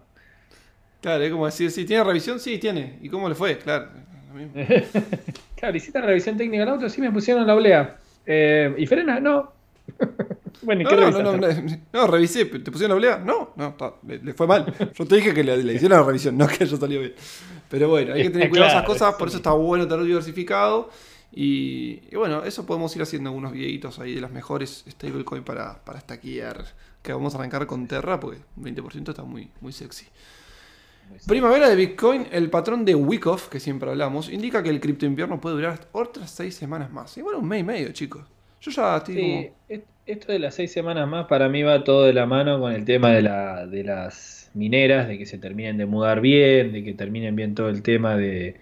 Claro, es como decir, si tiene revisión, sí, tiene. ¿Y cómo le fue? Claro. claro, hiciste revisión técnica del auto, sí me pusieron la olea. Eh, ¿Y frena? No. bueno, ¿y qué no, no, no, no, revisé. ¿Te pusieron la oblea? No, no, le, fue mal. Yo te dije que le, hicieron la revisión, no que haya salido bien. Pero bueno, hay que tener cuidado esas cosas, por eso está bueno tenerlo diversificado. Y, bueno, eso podemos ir haciendo algunos videitos ahí de las mejores stablecoin para, para stackear. Que vamos a arrancar con Terra, porque 20% está muy, muy sexy. Primavera de Bitcoin, el patrón de Wyckoff, que siempre hablamos, indica que el cripto invierno puede durar otras seis semanas más. Igual un mes y medio, chicos. Yo ya estoy sí, Esto de las seis semanas más para mí va todo de la mano con el tema de, la, de las mineras, de que se terminen de mudar bien, de que terminen bien todo el tema de,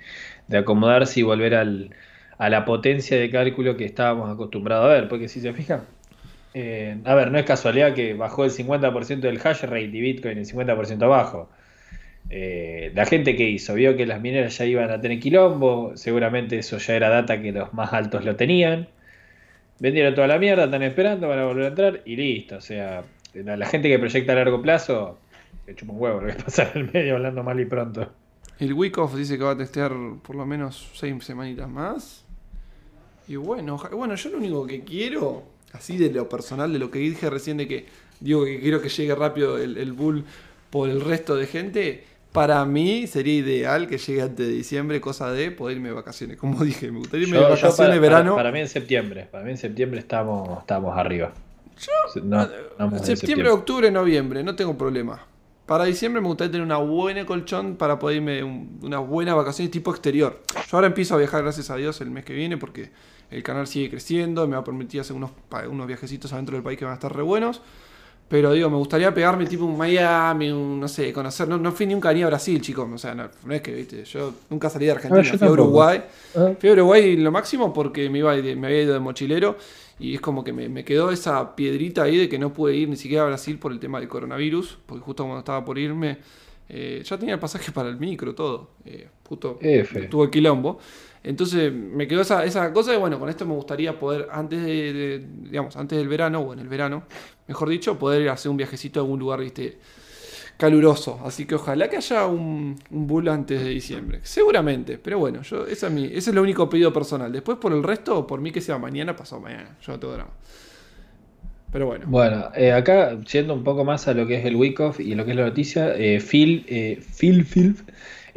acomodarse y volver al, a la potencia de cálculo que estábamos acostumbrados a ver. Porque si se fijan, eh, a ver, no es casualidad que bajó el 50% del hash rate y Bitcoin el 50% abajo. Eh, la gente que hizo, vio que las mineras ya iban a tener quilombo, seguramente eso ya era data que los más altos lo tenían. Vendieron toda la mierda, están esperando, van a volver a entrar y listo. O sea, la, gente que proyecta a largo plazo, le chupa un huevo lo que pasa en el medio hablando mal y pronto. El Wyckoff dice que va a testear por lo menos seis semanitas más. Y bueno, bueno, yo lo único que quiero, así de lo personal, de lo que dije recién, de que digo que quiero que llegue rápido el, el bull por el resto de gente, para mí sería ideal que llegue antes de diciembre, cosa de poder irme de vacaciones. Como dije, me gustaría irme de vacaciones de verano. Para, mí en septiembre, para mí en septiembre estamos, estamos arriba. Yo, no, septiembre, octubre, noviembre, no tengo problema. Para diciembre me gustaría tener una buena colchón para poder irme una buena vacaciones tipo exterior. Yo ahora empiezo a viajar, gracias a Dios, el mes que viene porque el canal sigue creciendo, me va a permitir hacer unos, unos viajecitos adentro del país que van a estar re buenos. Pero digo, me gustaría pegarme tipo un Miami, un, no sé, conocer. No, no fui nunca ni a Brasil, chicos. O sea, no, es que, viste, yo nunca salí de Argentina, fui a Uruguay. Fui a Uruguay lo máximo porque me, iba, me había ido de mochilero. Y es como que me, quedó esa piedrita ahí de que no pude ir ni siquiera a Brasil por el tema del coronavirus. Porque justo cuando estaba por irme, eh, ya tenía el pasaje para el micro, todo. Eh, justo tuvo el quilombo. Entonces me quedó esa, cosa de, bueno, con esto me gustaría poder, antes de, digamos, antes del verano, o en el verano, mejor dicho, poder hacer un viajecito a algún lugar, viste, caluroso. Así que ojalá que haya un, un bull antes de diciembre. Seguramente, pero bueno, yo, esa es mi, ese es el único pedido personal. Después por el resto, por mí que sea mañana, pasado mañana. Yo no tengo drama. Pero bueno. Bueno, eh, acá yendo un poco más a lo que es el week off y lo que es la noticia, eh, Phil, eh, Phil, Phil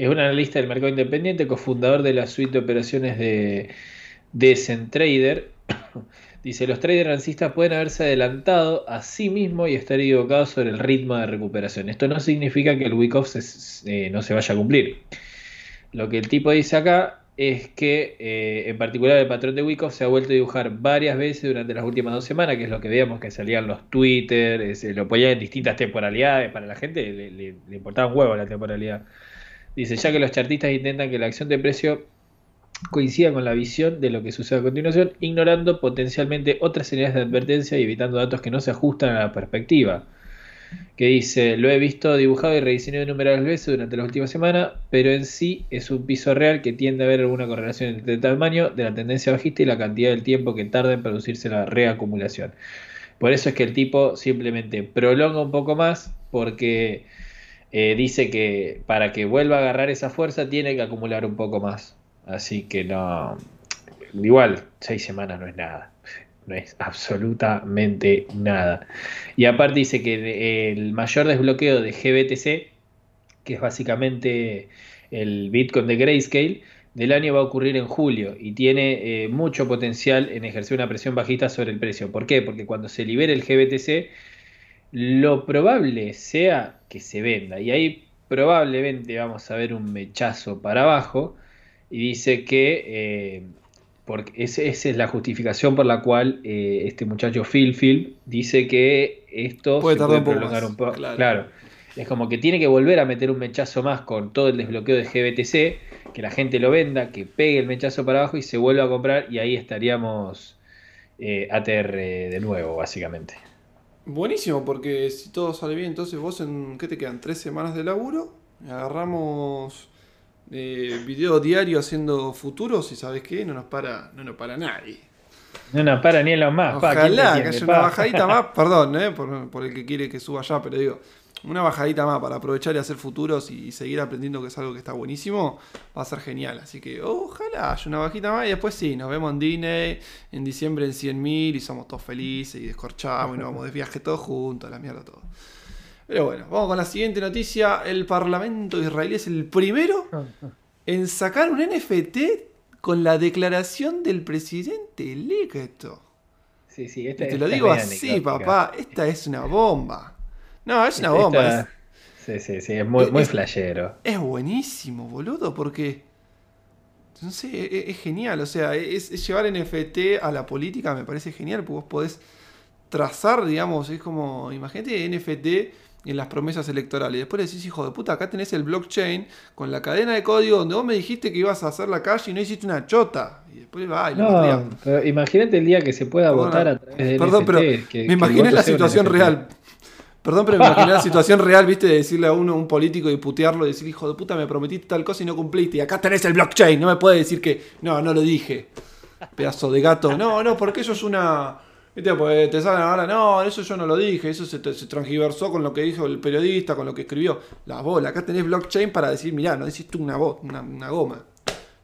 es un analista del mercado independiente, cofundador de la suite de operaciones de, de Trader. Dice, los traders rancistas pueden haberse adelantado a sí mismo y estar equivocados sobre el ritmo de recuperación. Esto no significa que el week off no se vaya a cumplir. Lo que el tipo dice acá es que eh, en particular el patrón de Wyckoff se ha vuelto a dibujar varias veces durante las últimas dos semanas, que es lo que veíamos que salían los Twitter, se lo ponían en distintas temporalidades, para la gente le, le, importaba un huevo la temporalidad. Dice, ya que los chartistas intentan que la acción de precio coincida con la visión de lo que sucede a continuación, ignorando potencialmente otras señales de advertencia y evitando datos que no se ajustan a la perspectiva que dice, lo he visto dibujado y rediseñado innumerables veces durante la última semana, pero en sí es un piso real que tiende a haber alguna correlación entre el tamaño de la tendencia bajista y la cantidad del tiempo que tarda en producirse la reacumulación. Por eso es que el tipo simplemente prolonga un poco más porque eh, dice que para que vuelva a agarrar esa fuerza tiene que acumular un poco más. Así que no, igual, seis semanas no es nada no es absolutamente nada. Y aparte dice que el mayor desbloqueo de GBTC, que es básicamente el Bitcoin de Grayscale, del año va a ocurrir en julio y tiene eh, mucho potencial en ejercer una presión bajista sobre el precio. ¿Por qué? Porque cuando se libere el GBTC, lo probable sea que se venda. Y ahí probablemente vamos a ver un mechazo para abajo. Y dice que eh, porque esa es la justificación por la cual eh, este muchacho Phil Phil dice que esto puede se puede prolongar un poco. Claro. Es como que tiene que volver a meter un mechazo más con todo el desbloqueo de GBTC, que la gente lo venda, que pegue el mechazo para abajo y se vuelva a comprar y ahí estaríamos eh, ATR de nuevo, básicamente. Buenísimo, porque si todo sale bien, entonces vos en, ¿qué te quedan? ¿Tres semanas de laburo? Agarramos eh, video diario haciendo futuros y sabes qué, no nos para, no nos para nadie. No nos para ni en los más. Ojalá que haya una bajadita más, perdón, eh, por, el que quiere que suba ya, pero digo, una bajadita más para aprovechar y hacer futuros y, seguir aprendiendo que es algo que está buenísimo, va a ser genial. Así que ojalá haya una bajita más y después sí, nos vemos en Disney en diciembre en 100.000 y somos todos felices y descorchamos y nos vamos de viaje todos juntos, la mierda todo. Pero bueno, vamos con la siguiente noticia. El Parlamento israelí es el primero en sacar un NFT con la declaración del presidente electo. Sí, sí, esta, te lo digo así, papá. Esta es una bomba. No, es una bomba. Sí, sí, sí, es muy, muy flashero. Es buenísimo, boludo, porque. No sé, e, e, es, genial. O sea, es, llevar NFT a la política me parece genial, porque vos podés trazar, digamos, es como. Imagínate NFT en las promesas electorales. Después decís, hijo de puta, acá tenés el blockchain con la cadena de código donde vos me dijiste que ibas a hacer la calle y no hiciste una chota. Y después va y no, imagínate el día que se pueda votar a través de Perdón, pero me imaginé la situación real. Perdón, pero me imaginé la situación real, viste, de decirle a uno, un político, y putearlo, y decir, hijo de puta, me prometiste tal cosa y no cumpliste. Y acá tenés el blockchain. No me puede decir que, no, no lo dije. Pedazo de gato. No, no, porque eso es una Viste, pues te salen ahora, no, eso yo no lo dije, eso se, se transgiversó con lo que dijo el periodista, con lo que escribió. La bola, acá tenés blockchain para decir, mirá, no decís una, voz, una, goma.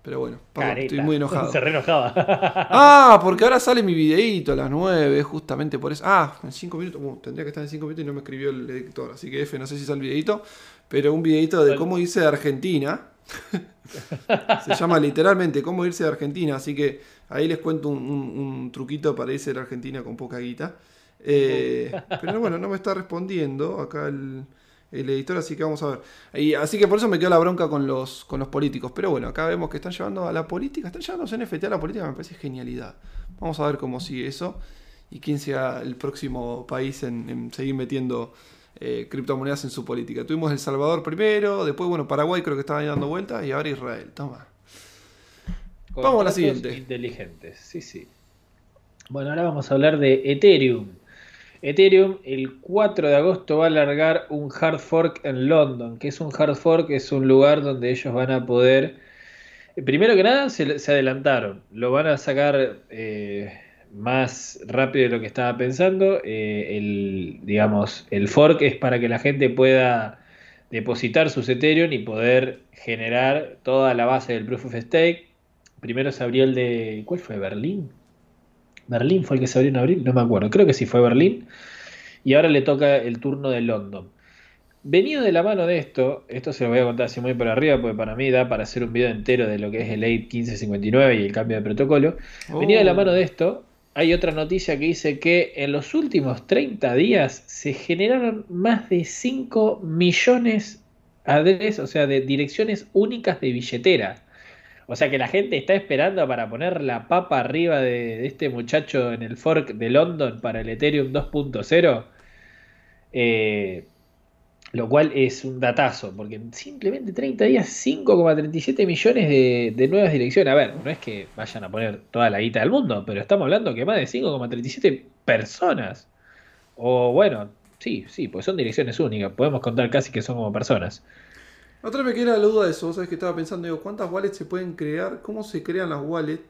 Pero bueno, estoy muy enojado. Se re enojaba. ah, porque ahora sale mi videíto a las 9, justamente por eso. Ah, en 5 minutos. Uh, tendría que estar en 5 minutos y no me escribió el editor. Así que F, no sé si sale el videíto. Pero un videíto de cómo irse de Argentina. Se llama literalmente cómo irse de Argentina. Así que Ahí les cuento un, truquito para irse a la Argentina con poca guita. Eh, pero bueno, no me está respondiendo acá el, editor, así que vamos a ver. así que por eso me quedó la bronca con los, con los políticos. Pero bueno, acá vemos que están llevando a la política, están llevando los NFT a la política, me parece genialidad. Vamos a ver cómo sigue eso y quién sea el próximo país en, seguir metiendo eh, criptomonedas en su política. Tuvimos El Salvador primero, después, bueno, Paraguay creo que estaba dando vueltas y ahora Israel. Toma. Vamos a la siguiente. Inteligentes, sí, sí. Bueno, ahora vamos a hablar de Ethereum. Ethereum el 4 de agosto va a alargar un hard fork en London. que es un hard fork? Es un lugar donde ellos van a poder... Eh, primero que nada, se, adelantaron. Lo van a sacar eh, más rápido de lo que estaba pensando. Eh, el, digamos, el fork es para que la gente pueda depositar sus Ethereum y poder generar toda la base del Proof of Stake. Primero se abrió el de. ¿Cuál fue? ¿Berlín? ¿Berlín fue el que se abrió en abril? No me acuerdo. Creo que sí fue Berlín. Y ahora le toca el turno de London. Venido de la mano de esto, esto se lo voy a contar así muy por arriba, porque para mí da para hacer un video entero de lo que es el 1559 y el cambio de protocolo. Venido de la oh. mano de esto, hay otra noticia que dice que en los últimos 30 días se generaron más de 5 millones adres, o sea, de direcciones únicas de billetera. O sea que la gente está esperando para poner la papa arriba de, este muchacho en el fork de London para el Ethereum 2.0. Eh, lo cual es un datazo, porque simplemente 30 días, 5,37 millones de, nuevas direcciones. A ver, no es que vayan a poner toda la guita del mundo, pero estamos hablando que más de 5,37 personas. O bueno, sí, sí, pues son direcciones únicas. Podemos contar casi que son como personas. Otra vez me queda la duda de eso, ¿sabes? Que estaba pensando, digo, ¿cuántas wallets se pueden crear? ¿Cómo se crean las wallets?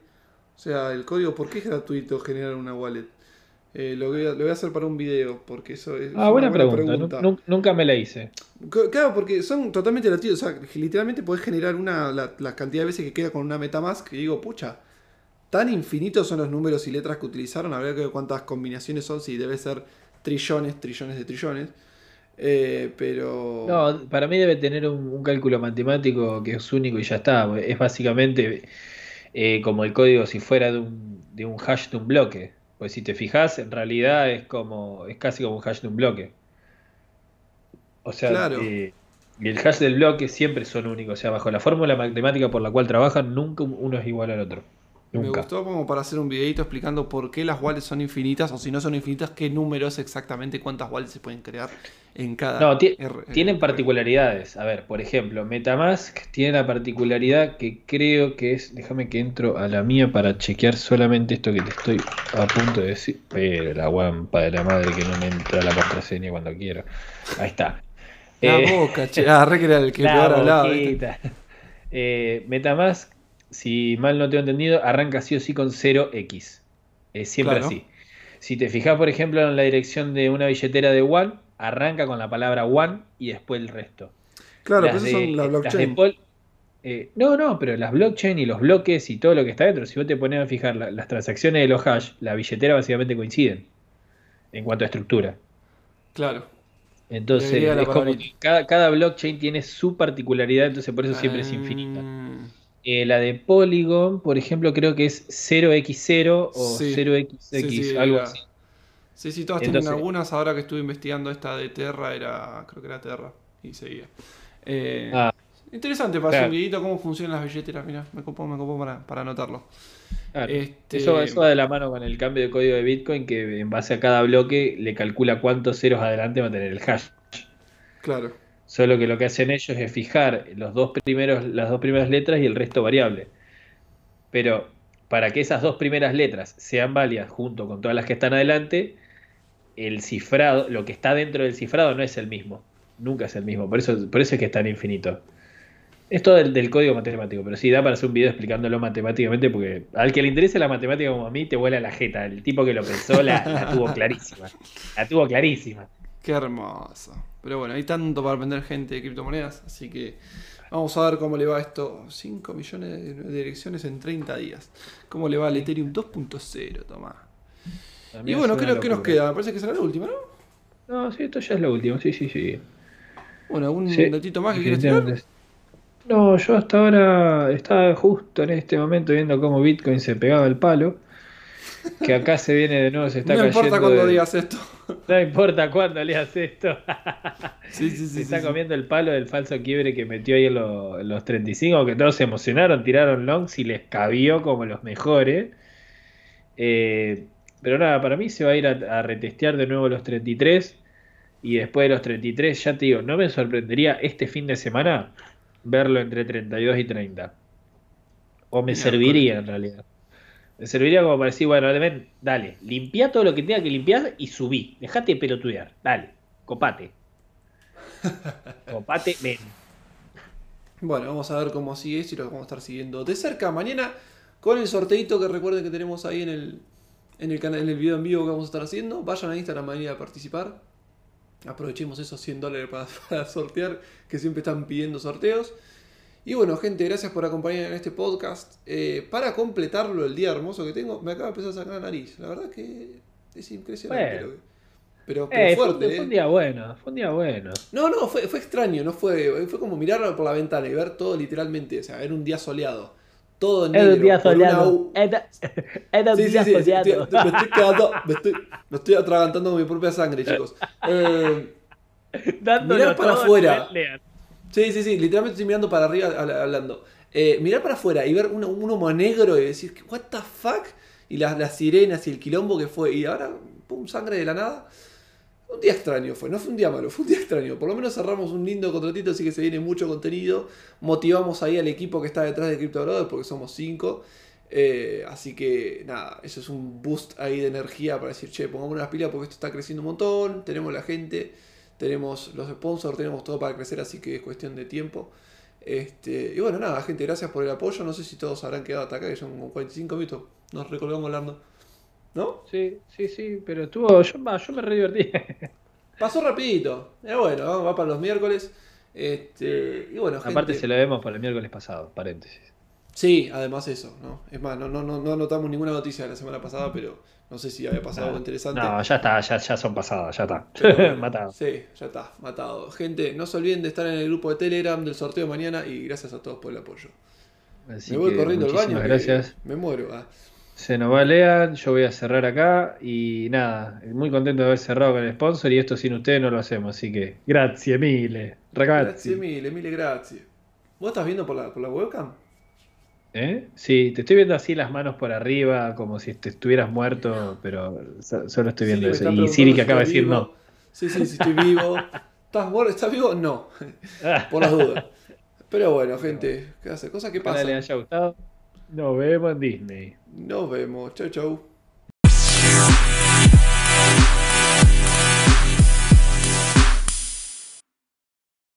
O sea, el código, ¿por qué es gratuito generar una wallet? Eh, lo, voy a, hacer para un video, porque eso es. Ah, buena, pregunta. Nunca me la hice. Claro, porque son totalmente gratuitos. O sea, literalmente podés generar una, la, cantidad de veces que queda con una Metamask. Que digo, pucha, tan infinitos son los números y letras que utilizaron. Habría que ver cuántas combinaciones son. Si debe ser trillones, trillones de trillones. Eh, pero. No, para mí debe tener un, cálculo matemático que es único y ya está. Es básicamente eh, como el código si fuera de un, de un hash de un bloque. Pues si te fijas, en realidad es como es casi como un hash de un bloque. O sea, eh, el hash del bloque siempre son únicos. O sea, bajo la fórmula matemática por la cual trabajan, nunca uno es igual al otro. Me gustó como para hacer un videito explicando por qué las wallets son infinitas o si no son infinitas, qué número es exactamente cuántas wallets se pueden crear en cada. No, tienen particularidades. A ver, por ejemplo, Metamask tiene la particularidad que creo que es. Déjame que entro a la mía para chequear solamente esto que te estoy a punto de decir. Pero la guampa de la madre que no me entra la contraseña cuando quiero. Ahí está. La eh, boca, che. Ah, re que era el que peor hablaba. Eh, Metamask si mal no te he entendido, arranca sí o sí con 0x. Es siempre así. Si te fijas, por ejemplo, en la dirección de una billetera de One, arranca con la palabra One y después el resto. Claro, pero son la blockchain. Eh, no, no, pero las blockchain y los bloques y todo lo que está dentro, si vos te pones a fijar las transacciones de los hash, la billetera básicamente coinciden en cuanto a estructura. Claro. Entonces, es como que cada, blockchain tiene su particularidad, entonces por eso siempre es infinita. Eh, la de Polygon, por ejemplo, creo que es 0x0 o 0xx, algo así. Sí, sí, todas tienen algunas. Ahora que estuve investigando esta de Terra, era creo que era Terra y seguía. Eh, ah. interesante para hacer un videito cómo funcionan las billeteras. Mira, me copo, me copo para, para anotarlo. Este... Eso, eso va de la mano con el cambio de código de Bitcoin que en base a cada bloque le calcula cuántos ceros adelante va a tener el hash. Claro. Solo que lo que hacen ellos es fijar los dos primeros, las dos primeras letras y el resto variable. Pero para que esas dos primeras letras sean válidas junto con todas las que están adelante, el cifrado, lo que está dentro del cifrado no es el mismo. Nunca es el mismo. Por eso, por eso es que es tan infinito. Es todo del, código matemático, pero sí da para hacer un video explicándolo matemáticamente, porque al que le interese la matemática como a mí, te vuela la jeta. El tipo que lo pensó la, la tuvo clarísima. La tuvo clarísima. Qué hermoso. Pero bueno, hay tanto para vender gente de criptomonedas, así que vamos a ver cómo le va esto. 5 millones de direcciones en 30 días. ¿Cómo le va al Ethereum 2.0? Toma. Y bueno, ¿qué, ¿qué nos queda? Me parece que será la última, ¿no? No, sí, esto ya es lo último, sí, sí, sí. Bueno, ¿algún datito más que quieras tirar? No, yo hasta ahora estaba justo en este momento viendo cómo Bitcoin se pegaba el palo. Que acá se viene de nuevo, se está no cayendo. No importa cuando digas esto. No importa cuándo leas esto. sí, sí, sí, se está comiendo el palo del falso quiebre que metió ahí en, los 35, que todos se emocionaron, tiraron longs y les cabió como los mejores. Eh, pero nada, para mí se va a ir a, retestear de nuevo los 33. Y después de los 33, ya te digo, no me sorprendería este fin de semana verlo entre 32 y 30. O me serviría en realidad. Me serviría como para decir, bueno, ven, dale, limpia todo lo que tenga que limpiar y subí. Dejate de pelotudear, dale, copate. copate, ven. Bueno, vamos a ver cómo sigue esto y lo vamos a estar siguiendo de cerca mañana con el sorteito que recuerden que tenemos ahí en el, en el, canal, en el video en vivo que vamos a estar haciendo. Vayan a Instagram mañana a participar. aprovechemos esos 100 dólares para, sortear, que siempre están pidiendo sorteos. Y bueno, gente, gracias por acompañarme en este podcast. Eh, para completarlo el día hermoso que tengo, me acaba de empezar a sacar la nariz. La verdad que es impresionante. Pero, pero, fuerte. Fue, fue, un día bueno, fue un día bueno. No, no, fue, fue extraño, no fue, fue como mirar por la ventana y ver todo literalmente, o sea, era un día soleado. Todo negro. Era un día soleado. Era, un día soleado. me, estoy quedando, me, estoy, me estoy atragantando con mi propia sangre, chicos. Eh, mirar para afuera. Sí, sí, sí, literalmente estoy mirando para arriba hablando. Eh, mirar para afuera y ver un, un humo negro y decir, ¿what the fuck? Y las, las sirenas y el quilombo que fue. Y ahora, pum, sangre de la nada. Un día extraño fue, no fue un día malo, fue un día extraño. Por lo menos cerramos un lindo contratito, así que se viene mucho contenido. Motivamos ahí al equipo que está detrás de Crypto porque somos cinco. Eh, así que nada, eso es un boost ahí de energía para decir, che, pongamos unas pilas porque esto está creciendo un montón. Tenemos la gente, tenemos los sponsors, tenemos todo para crecer, así que es cuestión de tiempo. Este, y bueno, nada, gente, gracias por el apoyo. No sé si todos habrán quedado hasta acá, que son como 45 minutos. Nos recolgamos hablando. ¿No? Sí, sí, sí, pero estuvo. Yo, yo me re divertí. Pasó rapidito. Es bueno, va para los miércoles. Este, y bueno, Aparte se lo vemos para el miércoles pasado, paréntesis. Sí, además eso, ¿no? Es más, no, no, no, no anotamos ninguna noticia de la semana pasada, pero no sé si había pasado algo interesante. No, ya está, ya, ya son pasadas, ya está. matado. Sí, ya está, matado. Gente, no se olviden de estar en el grupo de Telegram del sorteo de mañana y gracias a todos por el apoyo. me voy corriendo al baño. Gracias. Me muero. Ah. Se nos va Lean, yo voy a cerrar acá y nada, muy contento de haber cerrado con el sponsor y esto sin ustedes no lo hacemos, así que gracias mille, ragazzi. Gracias mille, mille gracias. ¿Vos estás viendo por la, por la webcam? ¿Eh? Sí, te estoy viendo así las manos por arriba, como si te estuvieras muerto, pero solo estoy viendo eso. Y Siri que acaba de decir no. Sí, sí, sí, estoy vivo. ¿Estás, ¿Estás vivo? No, por las dudas. Pero bueno, gente, ¿qué hace? Cosa que pasa. le haya gustado. Nos vemos en Disney. Nos vemos. Chau, chau.